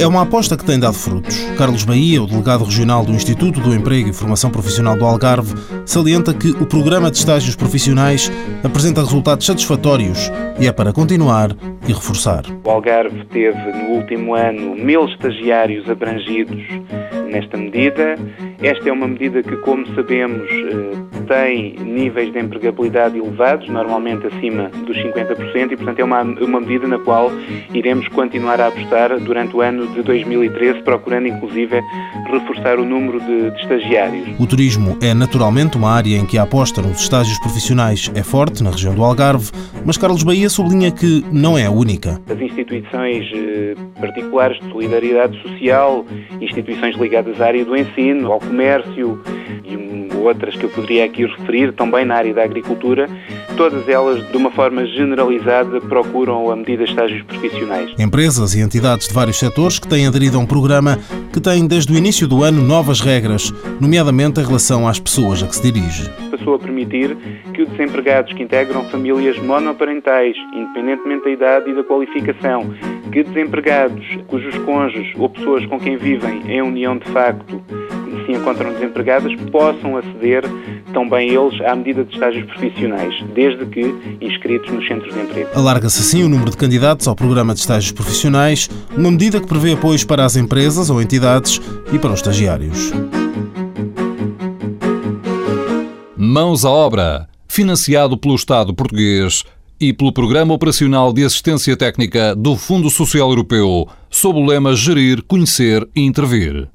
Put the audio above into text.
É uma aposta que tem dado frutos. Carlos Bahia, o delegado regional do Instituto do Emprego e Formação Profissional do Algarve, salienta que o programa de estágios profissionais apresenta resultados satisfatórios e é para continuar e reforçar. O Algarve teve no último ano mil estagiários abrangidos nesta medida. Esta é uma medida que, como sabemos, eh, tem níveis de empregabilidade elevados, normalmente acima dos 50%, e, portanto, é uma, uma medida na qual iremos continuar a apostar durante o ano de 2013, procurando, inclusive, reforçar o número de, de estagiários. O turismo é naturalmente uma área em que a aposta nos estágios profissionais é forte na região do Algarve, mas Carlos Bahia sublinha que não é a única. As instituições eh, particulares de solidariedade social, instituições ligadas à área do ensino, ao comércio e outras que eu poderia aqui referir, também na área da agricultura, todas elas, de uma forma generalizada, procuram a medida de estágios profissionais. Empresas e entidades de vários setores que têm aderido a um programa que tem, desde o início do ano, novas regras, nomeadamente em relação às pessoas a que se dirige. Passou a permitir que os desempregados que integram famílias monoparentais, independentemente da idade e da qualificação, que desempregados cujos cônjuges ou pessoas com quem vivem em união de facto encontram desempregadas possam aceder também eles à medida de estágios profissionais, desde que inscritos nos centros de emprego. Alarga-se assim o número de candidatos ao programa de estágios profissionais, uma medida que prevê apoios para as empresas ou entidades e para os estagiários. Mãos à obra, financiado pelo Estado português e pelo Programa Operacional de Assistência Técnica do Fundo Social Europeu, sob o lema Gerir, Conhecer e Intervir.